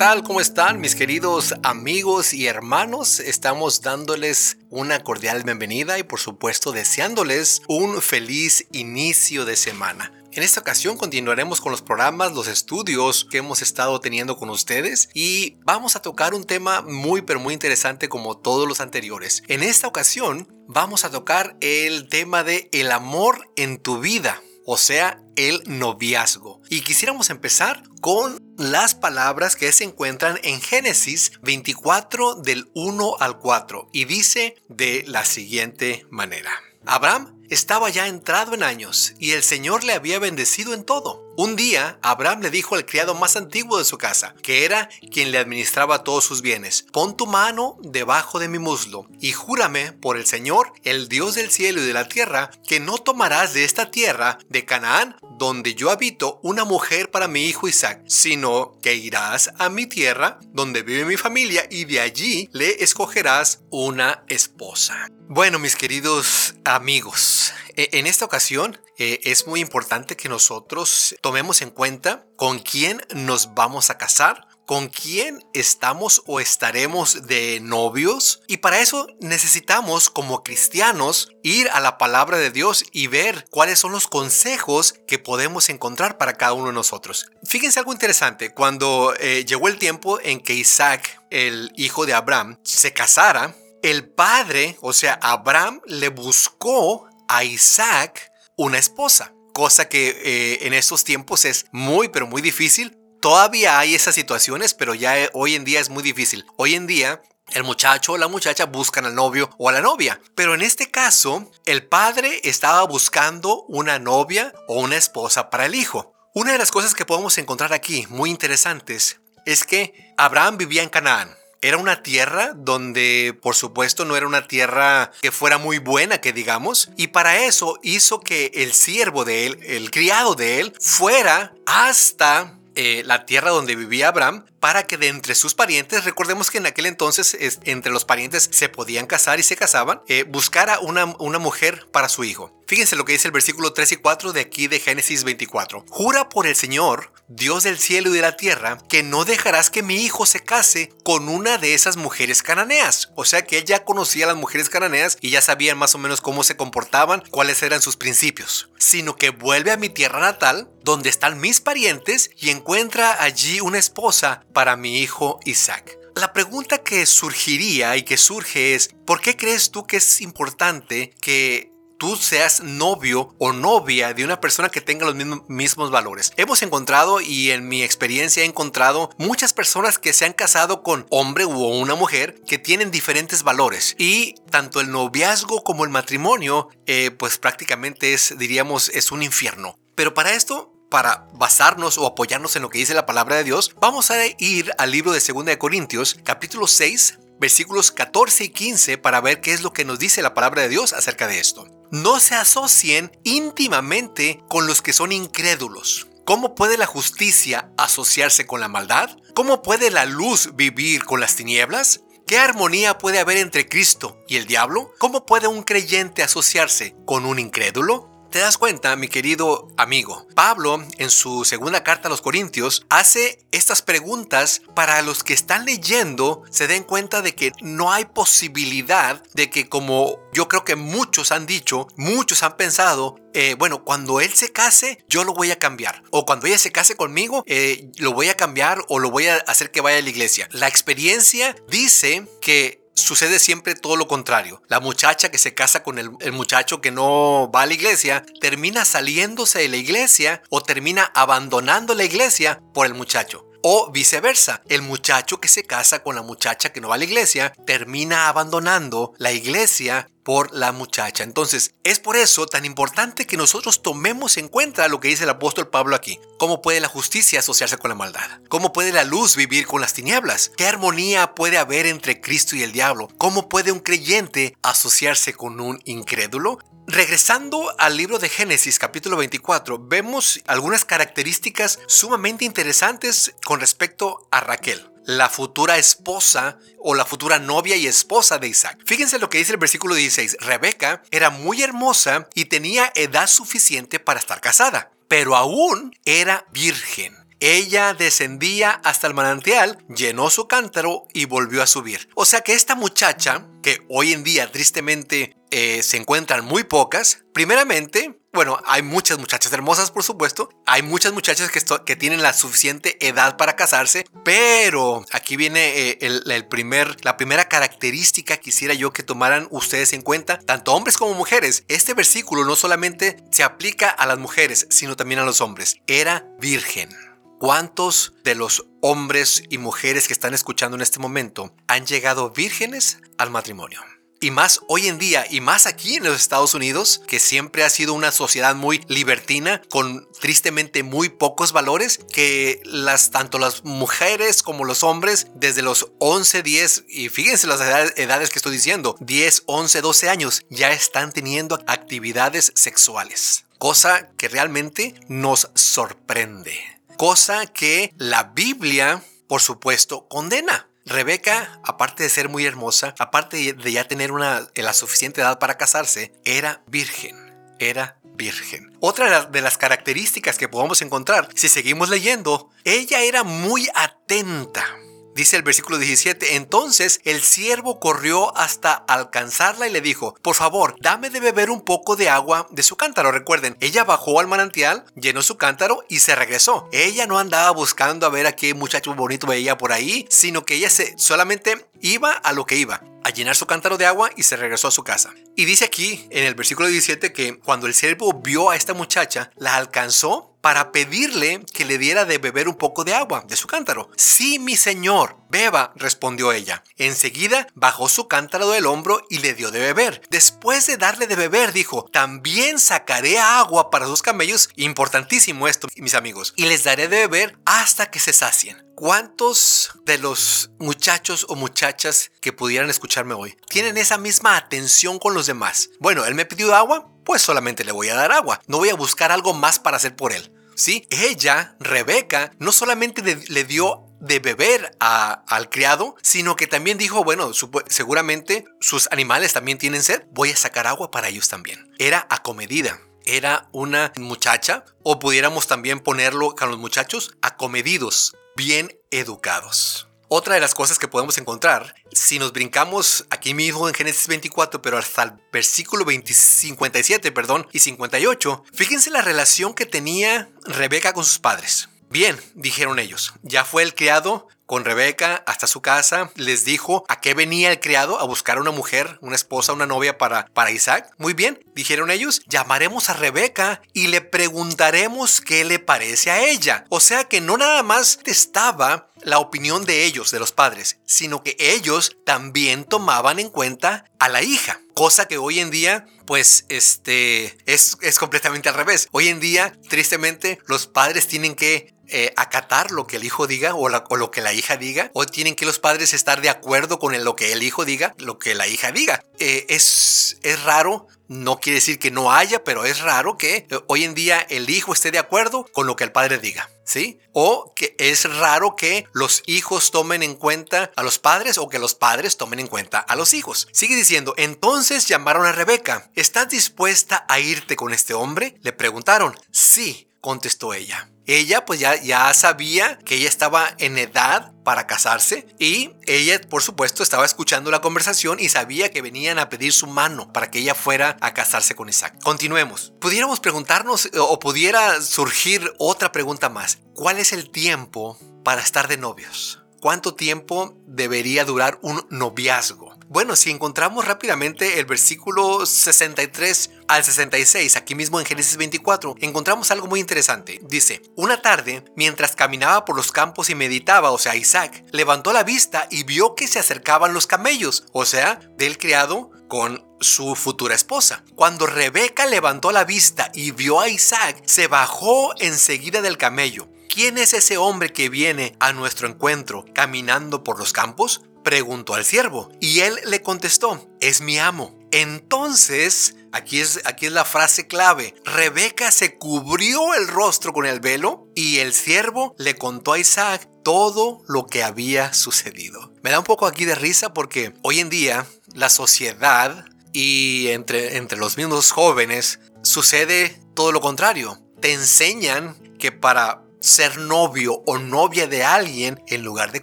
tal? ¿Cómo están mis queridos amigos y hermanos? Estamos dándoles una cordial bienvenida y por supuesto deseándoles un feliz inicio de semana. En esta ocasión continuaremos con los programas, los estudios que hemos estado teniendo con ustedes y vamos a tocar un tema muy pero muy interesante como todos los anteriores. En esta ocasión vamos a tocar el tema de el amor en tu vida o sea, el noviazgo. Y quisiéramos empezar con las palabras que se encuentran en Génesis 24 del 1 al 4 y dice de la siguiente manera. Abraham estaba ya entrado en años y el Señor le había bendecido en todo. Un día, Abraham le dijo al criado más antiguo de su casa, que era quien le administraba todos sus bienes, pon tu mano debajo de mi muslo y júrame por el Señor, el Dios del cielo y de la tierra, que no tomarás de esta tierra de Canaán, donde yo habito, una mujer para mi hijo Isaac, sino que irás a mi tierra, donde vive mi familia, y de allí le escogerás una esposa. Bueno, mis queridos amigos, en esta ocasión eh, es muy importante que nosotros tomemos en cuenta con quién nos vamos a casar, con quién estamos o estaremos de novios. Y para eso necesitamos como cristianos ir a la palabra de Dios y ver cuáles son los consejos que podemos encontrar para cada uno de nosotros. Fíjense algo interesante, cuando eh, llegó el tiempo en que Isaac, el hijo de Abraham, se casara, el padre, o sea, Abraham le buscó a Isaac una esposa, cosa que eh, en estos tiempos es muy, pero muy difícil Todavía hay esas situaciones, pero ya eh, hoy en día es muy difícil. Hoy en día el muchacho o la muchacha buscan al novio o a la novia. Pero en este caso, el padre estaba buscando una novia o una esposa para el hijo. Una de las cosas que podemos encontrar aquí, muy interesantes, es que Abraham vivía en Canaán. Era una tierra donde, por supuesto, no era una tierra que fuera muy buena, que digamos, y para eso hizo que el siervo de él, el criado de él, fuera hasta eh, la tierra donde vivía Abraham para que de entre sus parientes, recordemos que en aquel entonces entre los parientes se podían casar y se casaban, eh, buscara una, una mujer para su hijo. Fíjense lo que dice el versículo 3 y 4 de aquí de Génesis 24. Jura por el Señor, Dios del cielo y de la tierra, que no dejarás que mi hijo se case con una de esas mujeres cananeas. O sea que él ya conocía a las mujeres cananeas y ya sabían más o menos cómo se comportaban, cuáles eran sus principios. Sino que vuelve a mi tierra natal, donde están mis parientes, y encuentra allí una esposa para mi hijo Isaac. La pregunta que surgiría y que surge es, ¿por qué crees tú que es importante que tú seas novio o novia de una persona que tenga los mismos, valores. Hemos encontrado y en mi experiencia he encontrado muchas personas que se han casado con hombre u una mujer que tienen diferentes valores y tanto el noviazgo como el matrimonio eh, pues prácticamente es diríamos es un infierno. Pero para esto para basarnos o apoyarnos en lo que dice la palabra de Dios, vamos a ir al libro de 2 de Corintios, capítulo 6, versículos 14 y 15 para ver qué es lo que nos dice la palabra de Dios acerca de esto. No se asocien íntimamente con los que son incrédulos. ¿Cómo puede la justicia asociarse con la maldad? ¿Cómo puede la luz vivir con las tinieblas? ¿Qué armonía puede haber entre Cristo y el diablo? ¿Cómo puede un creyente asociarse con un incrédulo? Te das cuenta, mi querido amigo, Pablo en su segunda carta a los Corintios hace estas preguntas para los que están leyendo se den cuenta de que no hay posibilidad de que como yo creo que muchos han dicho, muchos han pensado, eh, bueno, cuando él se case, yo lo voy a cambiar. O cuando ella se case conmigo, eh, lo voy a cambiar o lo voy a hacer que vaya a la iglesia. La experiencia dice que sucede siempre todo lo contrario. La muchacha que se casa con el, muchacho que no va a la iglesia termina saliéndose de la iglesia o termina abandonando la iglesia por el muchacho. O viceversa, el muchacho que se casa con la muchacha que no va a la iglesia termina abandonando la iglesia por la muchacha. Entonces, es por eso tan importante que nosotros tomemos en cuenta lo que dice el apóstol Pablo aquí. ¿Cómo puede la justicia asociarse con la maldad? ¿Cómo puede la luz vivir con las tinieblas? ¿Qué armonía puede haber entre Cristo y el diablo? ¿Cómo puede un creyente asociarse con un incrédulo? Regresando al libro de Génesis capítulo 24, vemos algunas características sumamente interesantes con respecto a Raquel, la futura esposa o la futura novia y esposa de Isaac. Fíjense lo que dice el versículo 16. Rebeca era muy hermosa y tenía edad suficiente para estar casada, pero aún era virgen. Ella descendía hasta el manantial, llenó su cántaro y volvió a subir. O sea que esta muchacha, que hoy en día tristemente eh, se encuentran muy pocas, primeramente bueno, hay muchas muchachas hermosas, por supuesto. Hay muchas muchachas que, que tienen la suficiente edad para casarse. Pero aquí viene eh, el, primer, la primera característica que quisiera yo que tomaran ustedes en cuenta, tanto hombres como mujeres. Este versículo no solamente se aplica a las mujeres, sino también a los hombres. Era virgen. ¿Cuántos de los hombres y mujeres que están escuchando en este momento han llegado vírgenes al matrimonio? Y más hoy en día, y más aquí en los Estados Unidos, que siempre ha sido una sociedad muy libertina, con tristemente muy pocos valores, que las, tanto las mujeres como los hombres, desde los 11, 10, y fíjense las edades que estoy diciendo, 10, 11, 12 años, ya están teniendo actividades sexuales. Cosa que realmente nos sorprende. Cosa que la Biblia, por supuesto, condena. Rebeca, aparte de ser muy hermosa, aparte de ya tener una, la suficiente edad para casarse, era virgen. Era virgen. Otra de las características que podemos encontrar, si seguimos leyendo, ella era muy atenta Dice el versículo 17, entonces el siervo corrió hasta alcanzarla y le dijo, por favor, dame de beber un poco de agua de su cántaro. Recuerden, ella bajó al manantial, llenó su cántaro y se regresó. Ella no andaba buscando a ver a qué muchacho bonito veía por ahí, sino que ella se, solamente iba a lo que iba a llenar su cántaro de agua y se regresó a su casa. Y dice aquí en el versículo 17 que cuando el siervo vio a esta muchacha, la alcanzó para pedirle que le diera de beber un poco de agua de su cántaro. Sí, mi señor, beba, respondió ella. Enseguida bajó su cántaro del hombro y le dio de beber. Después de darle de beber, dijo, también sacaré agua para sus camellos, importantísimo esto, mis amigos, y les daré de beber hasta que se sacien. ¿Cuántos de los muchachos o muchachas que pudieran escucharme hoy tienen esa misma atención con los demás? Bueno, él me pidió agua, pues solamente le voy a dar agua. No voy a buscar algo más para hacer por él. ¿Sí? Ella, Rebeca, no solamente le, dio de beber al criado, sino que también dijo, bueno, seguramente sus animales también tienen sed, voy a sacar agua para ellos también. Era acomedida. Era una muchacha, o pudiéramos también ponerlo con los muchachos, acomedidos bien educados. Otra de las cosas que podemos encontrar, si nos brincamos aquí mismo en Génesis 24, pero hasta el versículo 57, perdón, y 58, fíjense la relación que tenía Rebeca con sus padres. Bien, dijeron ellos, ya fue el criado con Rebeca hasta su casa, les dijo a qué venía el criado, a buscar una mujer, una esposa, una novia para, para Isaac. Muy bien, dijeron ellos, llamaremos a Rebeca y le preguntaremos qué le parece a ella. O sea que no nada más estaba la opinión de ellos, de los padres, sino que ellos también tomaban en cuenta a la hija. Cosa que hoy en día, pues, este, es, es completamente al revés. Hoy en día, tristemente, los padres tienen que eh, acatar lo que el hijo diga o, lo que la hija diga, o tienen que los padres estar de acuerdo con lo que el hijo diga, lo que la hija diga. Eh, es, es raro no quiere decir que no haya, pero es raro que eh, hoy en día el hijo esté de acuerdo con lo que el padre diga. ¿Sí? O que es raro que los hijos tomen en cuenta a los padres o que los padres tomen en cuenta a los hijos. Sigue diciendo, entonces llamaron a Rebeca. ¿Estás dispuesta a irte con este hombre? Le preguntaron. Sí, contestó ella. Ella pues ya, ya sabía que ella estaba en edad para casarse y ella por supuesto estaba escuchando la conversación y sabía que venían a pedir su mano para que ella fuera a casarse con Isaac. Continuemos. Pudiéramos preguntarnos eh, o pudiera surgir otra pregunta más. ¿Cuál es el tiempo para estar de novios? ¿Cuánto tiempo debería durar un noviazgo? Bueno, si encontramos rápidamente el versículo 63 al 66, aquí mismo en Génesis 24, encontramos algo muy interesante. Dice, una tarde, mientras caminaba por los campos y meditaba, o sea, Isaac, levantó la vista y vio que se acercaban los camellos, o sea, del criado con su futura esposa. Cuando Rebeca levantó la vista y vio a Isaac, se bajó enseguida del camello. ¿Quién es ese hombre que viene a nuestro encuentro caminando por los campos? Preguntó al siervo. Y él le contestó, es mi amo. Entonces, aquí es, aquí es la frase clave, Rebeca se cubrió el rostro con el velo y el siervo le contó a Isaac todo lo que había sucedido. Me da un poco aquí de risa porque hoy en día la sociedad y entre, entre los mismos jóvenes sucede todo lo contrario. Te enseñan que para ser novio o novia de alguien, en lugar de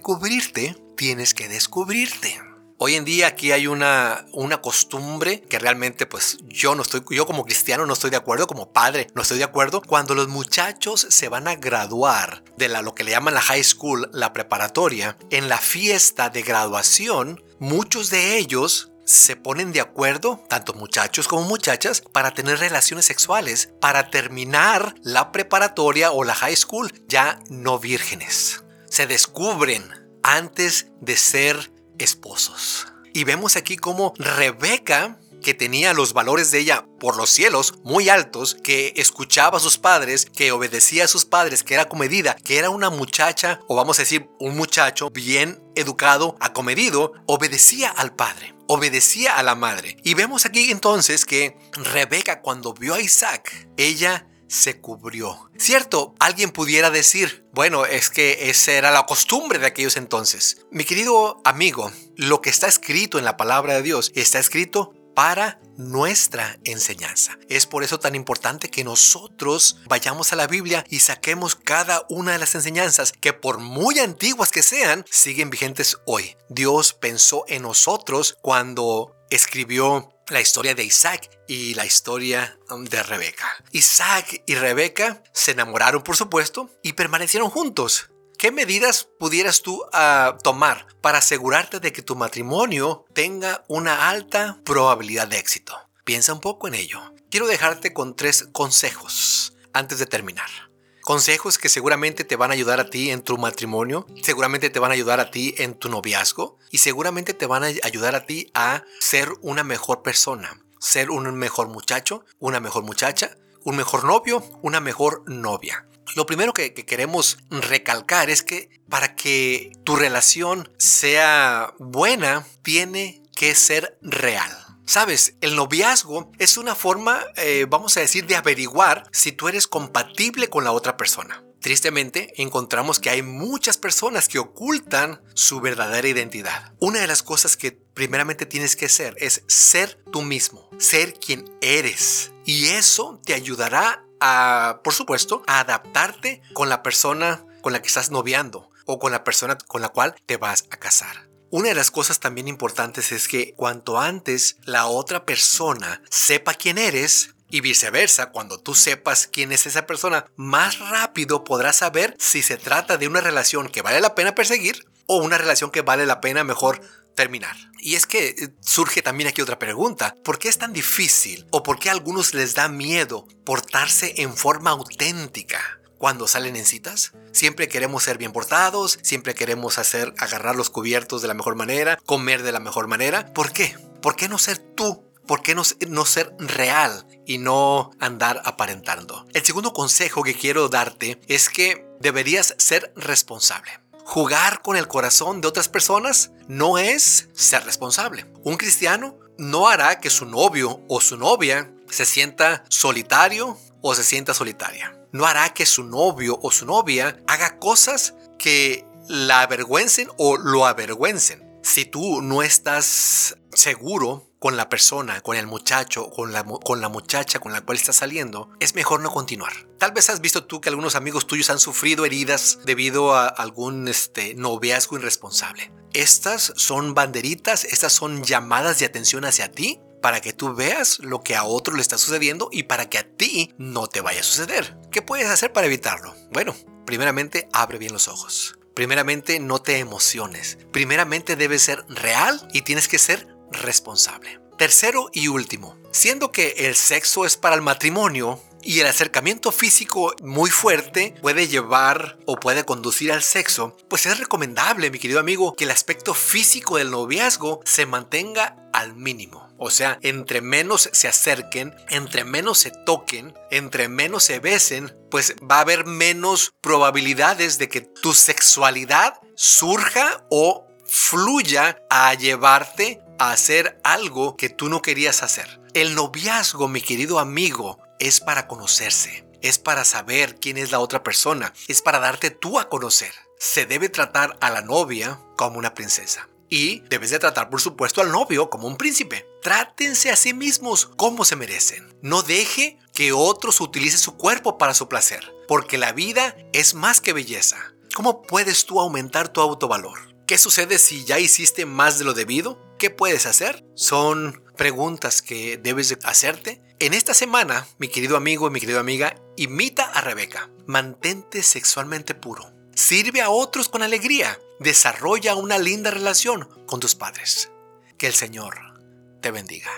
cubrirte, tienes que descubrirte. Hoy en día aquí hay una, una costumbre que realmente pues yo no estoy, yo como cristiano no estoy de acuerdo, como padre no estoy de acuerdo. Cuando los muchachos se van a graduar de la, lo que le llaman la high school, la preparatoria, en la fiesta de graduación, muchos de ellos se ponen de acuerdo, tanto muchachos como muchachas, para tener relaciones sexuales, para terminar la preparatoria o la high school ya no vírgenes. Se descubren antes de ser esposos. Y vemos aquí como Rebeca que tenía los valores de ella por los cielos muy altos, que escuchaba a sus padres, que obedecía a sus padres, que era comedida, que era una muchacha, o vamos a decir un muchacho bien educado, acomedido, obedecía al padre, obedecía a la madre. Y vemos aquí entonces que Rebeca cuando vio a Isaac, ella se cubrió. Cierto, alguien pudiera decir, bueno, es que esa era la costumbre de aquellos entonces. Mi querido amigo, lo que está escrito en la palabra de Dios está escrito para nuestra enseñanza. Es por eso tan importante que nosotros vayamos a la Biblia y saquemos cada una de las enseñanzas que por muy antiguas que sean, siguen vigentes hoy. Dios pensó en nosotros cuando escribió la historia de Isaac y la historia um, de Rebeca. Isaac y Rebeca se enamoraron, por supuesto, y permanecieron juntos. ¿Qué medidas pudieras tú ah, tomar para asegurarte de que tu matrimonio tenga una alta probabilidad de éxito? Piensa un poco en ello. Quiero dejarte con tres consejos antes de terminar. Consejos que seguramente te van a ayudar a ti en tu matrimonio, seguramente te van a ayudar a ti en tu noviazgo y seguramente te van a ayudar a ti a ser una mejor persona, ser un mejor muchacho, una mejor muchacha, un mejor novio, una mejor novia. Lo primero que, que, queremos recalcar es que para que tu relación sea buena, tiene que ser real. Sabes, el noviazgo es una forma, eh, vamos a decir, de averiguar si tú eres compatible con la otra persona. Tristemente, encontramos que hay muchas personas que ocultan su verdadera identidad. Una de las cosas que primeramente tienes que ser es ser tú mismo, ser quien eres. Y eso te ayudará a, por supuesto, a adaptarte con la persona con la que estás noviando o con la persona con la cual te vas a casar. Una de las cosas también importantes es que cuanto antes la otra persona sepa quién eres, y viceversa, cuando tú sepas quién es esa persona, más rápido podrás saber si se trata de una relación que vale la pena perseguir o una relación que vale la pena mejor terminar. Y es que eh, surge también aquí otra pregunta. ¿Por qué es tan difícil o por qué a algunos les da miedo portarse en forma auténtica? Cuando salen en citas. Siempre queremos ser bien portados, siempre queremos hacer agarrar los cubiertos de la mejor manera, comer de la mejor manera. ¿Por qué? ¿Por qué no ser tú? ¿Por qué no, ser real y no andar aparentando? El segundo consejo que quiero darte es que deberías ser responsable. Jugar con el corazón de otras personas no es ser responsable. Un cristiano no hará que su novio o su novia se sienta solitario o se sienta solitaria no hará que su novio o su novia haga cosas que la avergüencen o lo avergüencen. Si tú no estás seguro con la persona, con el muchacho, con la, con la muchacha con la cual estás saliendo, es mejor no continuar. Tal vez has visto tú que algunos amigos tuyos han sufrido heridas debido a algún este, noviazgo irresponsable. Estas son banderitas, estas son llamadas de atención hacia ti para que tú veas lo que a otro le está sucediendo y para que a ti no te vaya a suceder. ¿Qué puedes hacer para evitarlo? Bueno, primeramente abre bien los ojos. Primeramente no te emociones. Primeramente debes ser real y tienes que ser responsable. Tercero y último, siendo que el sexo es para el matrimonio, y el acercamiento físico muy fuerte puede llevar o puede conducir al sexo, pues es recomendable, mi querido amigo, que el aspecto físico del noviazgo se mantenga al mínimo. O sea, entre menos se acerquen, entre menos se toquen, entre menos se besen, pues va a haber menos probabilidades de que tu sexualidad surja o fluya a llevarte a hacer algo que tú no querías hacer. El noviazgo, mi querido amigo, es para conocerse, es para saber quién es la otra persona, es para darte tú a conocer. Se debe tratar a la novia como una princesa y debes de tratar por supuesto al novio como un príncipe. Trátense a sí mismos como se merecen. No deje que otros utilicen su cuerpo para su placer, porque la vida es más que belleza. ¿Cómo puedes tú aumentar tu autovalor? ¿Qué sucede si ya hiciste más de lo debido? ¿Qué puedes hacer? Son preguntas que debes hacerte. En esta semana, mi querido amigo y mi querida amiga, imita a Rebeca. Mantente sexualmente puro. Sirve a otros con alegría. Desarrolla una linda relación con tus padres. Que el Señor te bendiga.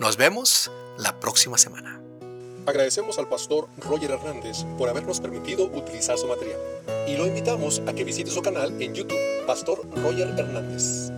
Nos vemos la próxima semana. Agradecemos al pastor Roger Hernández por habernos permitido utilizar su material y lo invitamos a que visite su canal en YouTube, Pastor Roger Hernández.